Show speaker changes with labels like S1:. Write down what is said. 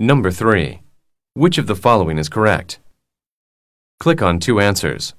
S1: Number 3. Which of the following is correct? Click on two answers.